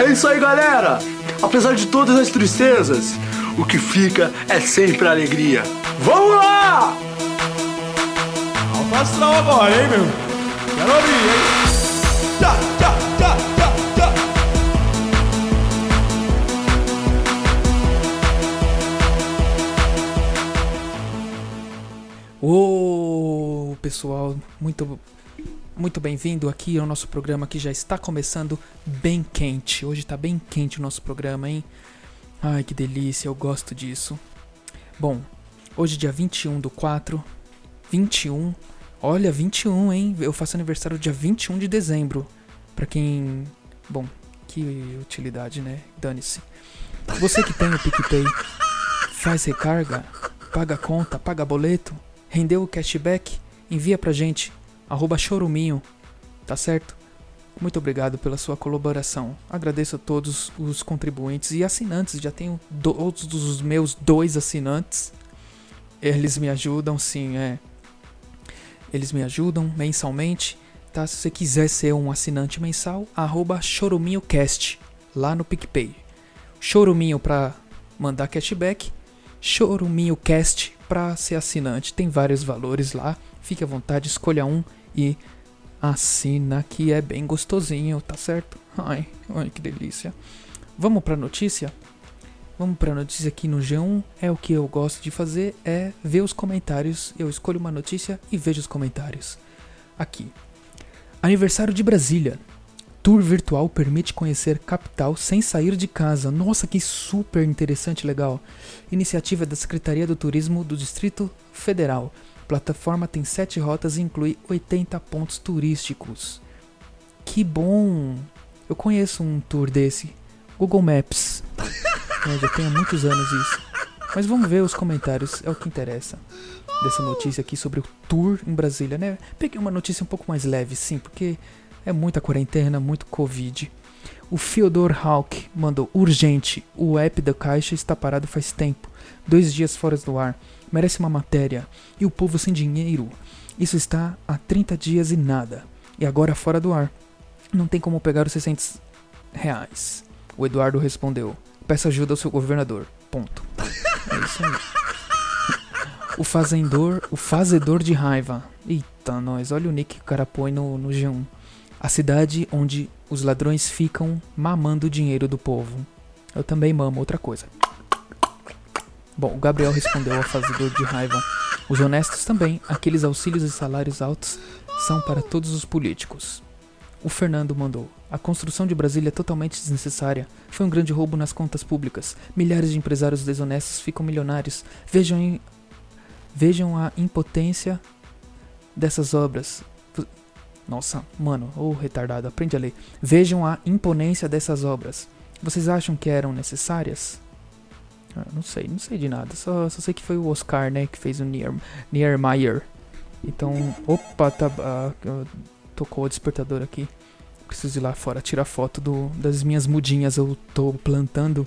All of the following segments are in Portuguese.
É isso aí, galera! Apesar de todas as tristezas, o que fica é sempre a alegria. Vamos lá! Alto astral agora, hein, meu? Quero ouvir, hein? Tchá, tchá, tchá, tchá, tchá. Ô, pessoal, muito muito bem-vindo aqui ao nosso programa que já está começando bem quente. Hoje tá bem quente o nosso programa, hein? Ai, que delícia, eu gosto disso. Bom, hoje dia 21 do 4, 21. Olha, 21, hein? Eu faço aniversário dia 21 de dezembro. Pra quem, bom, que utilidade, né? Dane-se. Você que tem o PicPay, faz recarga, paga conta, paga boleto, rendeu o cashback, envia pra gente, arroba choruminho, tá certo? Muito obrigado pela sua colaboração. Agradeço a todos os contribuintes e assinantes. Já tenho todos os meus dois assinantes. Eles me ajudam, sim, é. Eles me ajudam mensalmente. Tá? Se você quiser ser um assinante mensal, arroba choruminhocast lá no PicPay. Choruminho para mandar cashback, choruminhocast para ser assinante. Tem vários valores lá. Fique à vontade, escolha um e assina que é bem gostosinho, tá certo? Ai, ai que delícia. Vamos pra notícia? Vamos pra notícia aqui no G1. É o que eu gosto de fazer, é ver os comentários. Eu escolho uma notícia e vejo os comentários. Aqui. Aniversário de Brasília. Tour virtual permite conhecer capital sem sair de casa. Nossa, que super interessante, legal. Iniciativa da Secretaria do Turismo do Distrito Federal. Plataforma tem 7 rotas e inclui 80 pontos turísticos. Que bom! Eu conheço um tour desse. Google Maps. É, já tem há muitos anos isso. Mas vamos ver os comentários, é o que interessa. Dessa notícia aqui sobre o tour em Brasília, né? Peguei uma notícia um pouco mais leve, sim, porque é muita quarentena, muito Covid. O Fyodor Hawk mandou urgente. O app da Caixa está parado faz tempo. Dois dias fora do ar. Merece uma matéria. E o povo sem dinheiro. Isso está há 30 dias e nada. E agora fora do ar. Não tem como pegar os 600 reais. O Eduardo respondeu: Peça ajuda ao seu governador. Ponto. É isso aí. O fazendor, o fazedor de raiva. Eita, nós, olha o nick que o cara põe no, no G1. A cidade onde os ladrões ficam mamando o dinheiro do povo. Eu também mamo outra coisa. Bom, o Gabriel respondeu ao fazedor de raiva. Os honestos também, aqueles auxílios e salários altos são para todos os políticos. O Fernando mandou. A construção de Brasília é totalmente desnecessária. Foi um grande roubo nas contas públicas. Milhares de empresários desonestos ficam milionários. Vejam, vejam a impotência dessas obras. Nossa, mano, ô retardado, aprende a ler. Vejam a imponência dessas obras. Vocês acham que eram necessárias? Ah, não sei, não sei de nada. Só, só sei que foi o Oscar, né, que fez o Nier, Niemeyer. Então, opa, tá, ah, ah, tocou o despertador aqui. Preciso ir lá fora tirar foto do, das minhas mudinhas. Eu tô plantando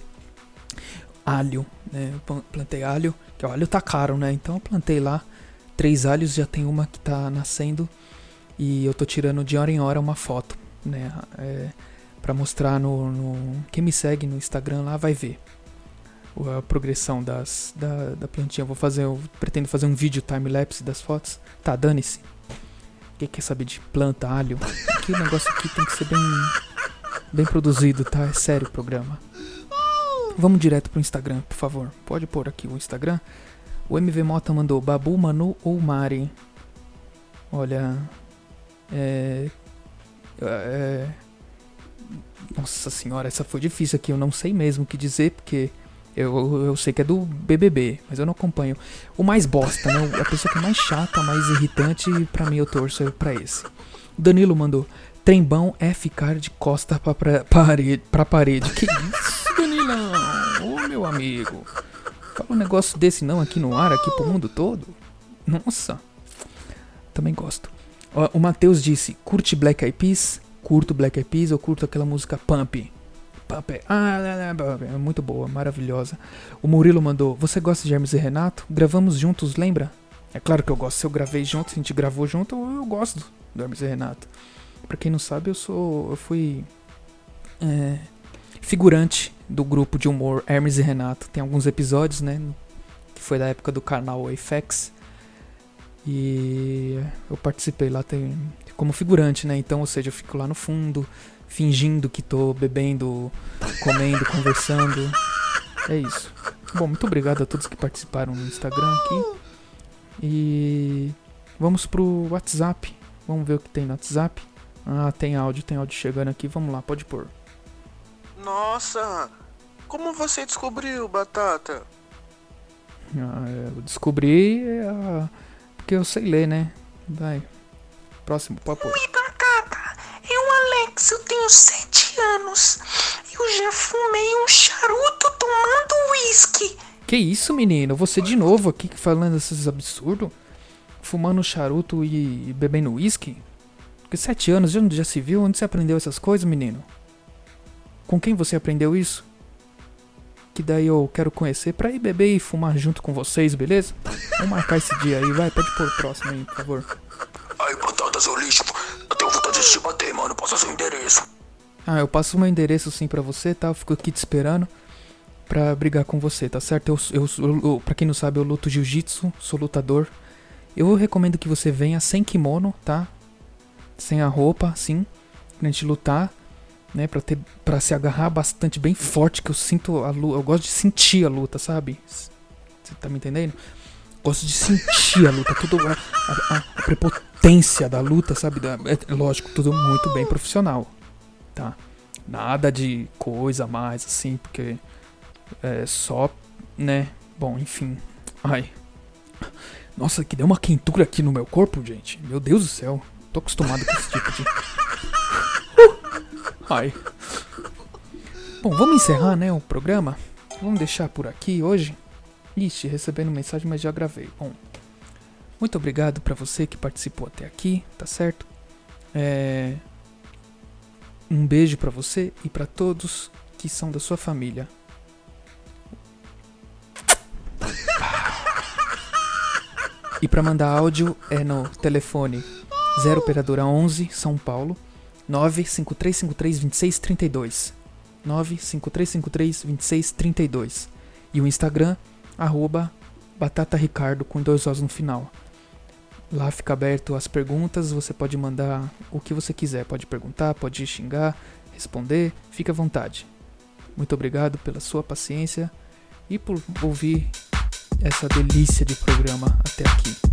alho, né? Eu plan- plantei alho, que o alho tá caro, né? Então eu plantei lá três alhos, já tem uma que tá nascendo e eu tô tirando de hora em hora uma foto, né? É, para mostrar no, no- quem me segue no Instagram lá vai ver a progressão das da, da plantinha. Vou fazer, eu pretendo fazer um vídeo time lapse das fotos. Tá, dane-se. Quem quer saber de planta, alho? O negócio aqui tem que ser bem bem produzido, tá? É sério o programa. Vamos direto pro Instagram, por favor. Pode pôr aqui o Instagram. O MV Mota mandou Babu, Manu ou Mari? Olha. É. É. Nossa senhora, essa foi difícil aqui. Eu não sei mesmo o que dizer, porque eu, eu sei que é do BBB, mas eu não acompanho. O mais bosta, né? A pessoa que é mais chata, mais irritante, pra mim eu torço pra esse. Danilo mandou: Trembão é ficar de costa pra, pra, parede, pra parede. Que isso, Danilão? Ô meu amigo. Fala um negócio desse não aqui no ar, aqui pro mundo todo. Nossa. Também gosto. O Matheus disse: curte Black Eyed Peas? Curto Black Eyed Peas ou curto aquela música Pump? Pump. é- Ah, lá, é muito boa, maravilhosa. O Murilo mandou: Você gosta de Hermes e Renato? Gravamos juntos, lembra? É claro que eu gosto. Se eu gravei junto, se a gente gravou junto, eu, gosto do Hermes e Renato. Pra quem não sabe, eu sou. Eu fui. É, figurante do grupo de humor Hermes e Renato. Tem alguns episódios, né? Que foi da época do canal FX. E eu participei lá tem, como figurante, né? Então, ou seja, eu fico lá no fundo, fingindo que tô bebendo, comendo, conversando. É isso. Bom, muito obrigado a todos que participaram no Instagram aqui. E vamos pro WhatsApp. Vamos ver o que tem no WhatsApp. Ah, tem áudio, tem áudio chegando aqui. Vamos lá, pode pôr. Nossa, como você descobriu, Batata? Ah, eu descobri ah, porque eu sei ler, né? Vai. Próximo, pôr. Oi, Batata. Eu, Alex, eu tenho sete anos. Eu já fumei um charuto tomando uísque. Que isso, menino? Você de novo aqui falando esses absurdos? Fumando charuto e bebendo uísque? Porque sete anos, já, já se viu? Onde você aprendeu essas coisas, menino? Com quem você aprendeu isso? Que daí eu quero conhecer pra ir beber e fumar junto com vocês, beleza? Vamos marcar esse dia aí, vai, pode pôr o próximo aí, por favor. Ai, Batata, seu lixo. Eu tenho vontade de te bater, mano. Passa seu endereço. Ah, eu passo o meu endereço sim pra você, tá? Eu fico aqui te esperando pra brigar com você, tá certo? Eu, eu, eu, pra quem não sabe, eu luto jiu-jitsu, sou lutador. Eu recomendo que você venha sem kimono, tá? Sem a roupa, assim, pra gente lutar, né? Pra, ter, pra se agarrar bastante, bem forte, que eu sinto a luta. Eu gosto de sentir a luta, sabe? Você tá me entendendo? Gosto de sentir a luta, tudo. A, a, a prepotência da luta, sabe? Da- É, lógico, tudo muito bem profissional, tá? Nada de coisa mais, assim, porque é só, né? Bom, enfim. Ai. Nossa, que deu uma quentura aqui no meu corpo, gente. Meu Deus do céu. Tô acostumado com esse tipo de. Ai. Bom, vamos encerrar, né, o programa? Vamos deixar por aqui hoje. Ixi, recebendo mensagem, mas já gravei. Bom, muito obrigado pra você que participou até aqui, tá certo? É... Um beijo pra você e pra todos que são da sua família. E pra mandar áudio é no telefone 0 operadora 11 São Paulo 95353 2632. 95353 2632. E o Instagram arroba Batata Ricardo com dois Os no final. Lá fica aberto as perguntas, você pode mandar o que você quiser, pode perguntar, pode xingar, responder, fica à vontade. Muito obrigado pela sua paciência e por ouvir essa delícia de programa até aqui.